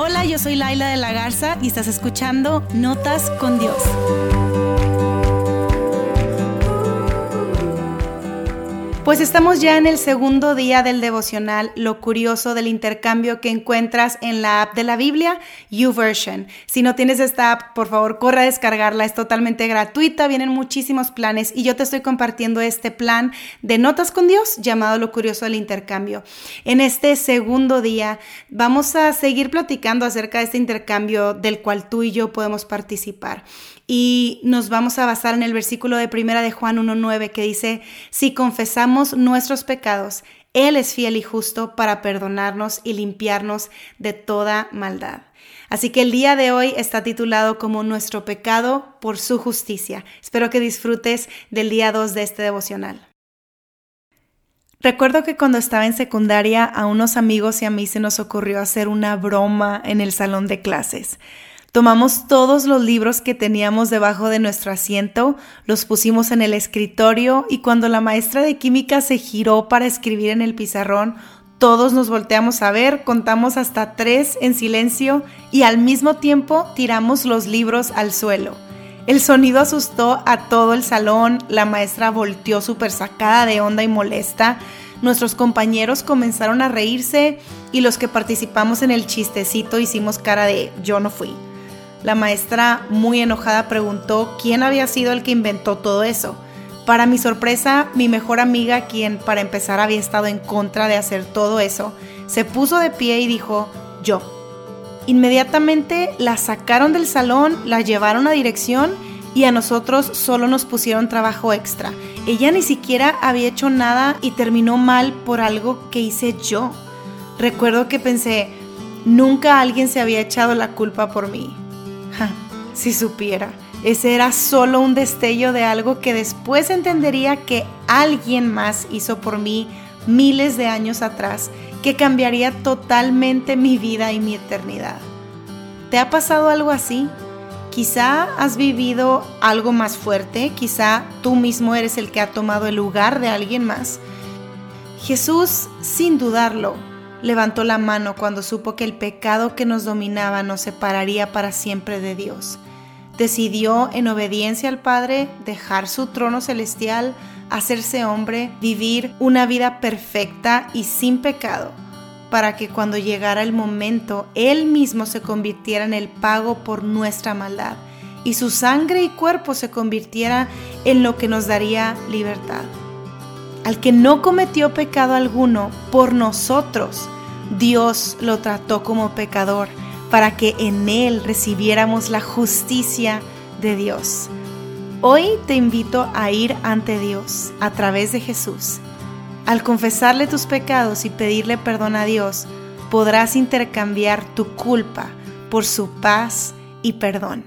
Hola, yo soy Laila de la Garza y estás escuchando Notas con Dios. Pues estamos ya en el segundo día del devocional, lo curioso del intercambio que encuentras en la app de la Biblia, YouVersion. Si no tienes esta app, por favor, corre a descargarla, es totalmente gratuita, vienen muchísimos planes y yo te estoy compartiendo este plan de notas con Dios llamado lo curioso del intercambio. En este segundo día vamos a seguir platicando acerca de este intercambio del cual tú y yo podemos participar y nos vamos a basar en el versículo de primera de Juan 1.9 que dice, si confesamos nuestros pecados, Él es fiel y justo para perdonarnos y limpiarnos de toda maldad. Así que el día de hoy está titulado como Nuestro pecado por su justicia. Espero que disfrutes del día 2 de este devocional. Recuerdo que cuando estaba en secundaria a unos amigos y a mí se nos ocurrió hacer una broma en el salón de clases. Tomamos todos los libros que teníamos debajo de nuestro asiento, los pusimos en el escritorio y cuando la maestra de química se giró para escribir en el pizarrón, todos nos volteamos a ver, contamos hasta tres en silencio y al mismo tiempo tiramos los libros al suelo. El sonido asustó a todo el salón, la maestra volteó súper sacada de onda y molesta, nuestros compañeros comenzaron a reírse y los que participamos en el chistecito hicimos cara de yo no fui. La maestra, muy enojada, preguntó quién había sido el que inventó todo eso. Para mi sorpresa, mi mejor amiga, quien para empezar había estado en contra de hacer todo eso, se puso de pie y dijo, yo. Inmediatamente la sacaron del salón, la llevaron a dirección y a nosotros solo nos pusieron trabajo extra. Ella ni siquiera había hecho nada y terminó mal por algo que hice yo. Recuerdo que pensé, nunca alguien se había echado la culpa por mí si supiera, ese era solo un destello de algo que después entendería que alguien más hizo por mí miles de años atrás, que cambiaría totalmente mi vida y mi eternidad. ¿Te ha pasado algo así? Quizá has vivido algo más fuerte, quizá tú mismo eres el que ha tomado el lugar de alguien más. Jesús, sin dudarlo, levantó la mano cuando supo que el pecado que nos dominaba nos separaría para siempre de Dios. Decidió, en obediencia al Padre, dejar su trono celestial, hacerse hombre, vivir una vida perfecta y sin pecado, para que cuando llegara el momento, Él mismo se convirtiera en el pago por nuestra maldad y su sangre y cuerpo se convirtiera en lo que nos daría libertad al que no cometió pecado alguno por nosotros, Dios lo trató como pecador para que en él recibiéramos la justicia de Dios. Hoy te invito a ir ante Dios a través de Jesús. Al confesarle tus pecados y pedirle perdón a Dios, podrás intercambiar tu culpa por su paz y perdón.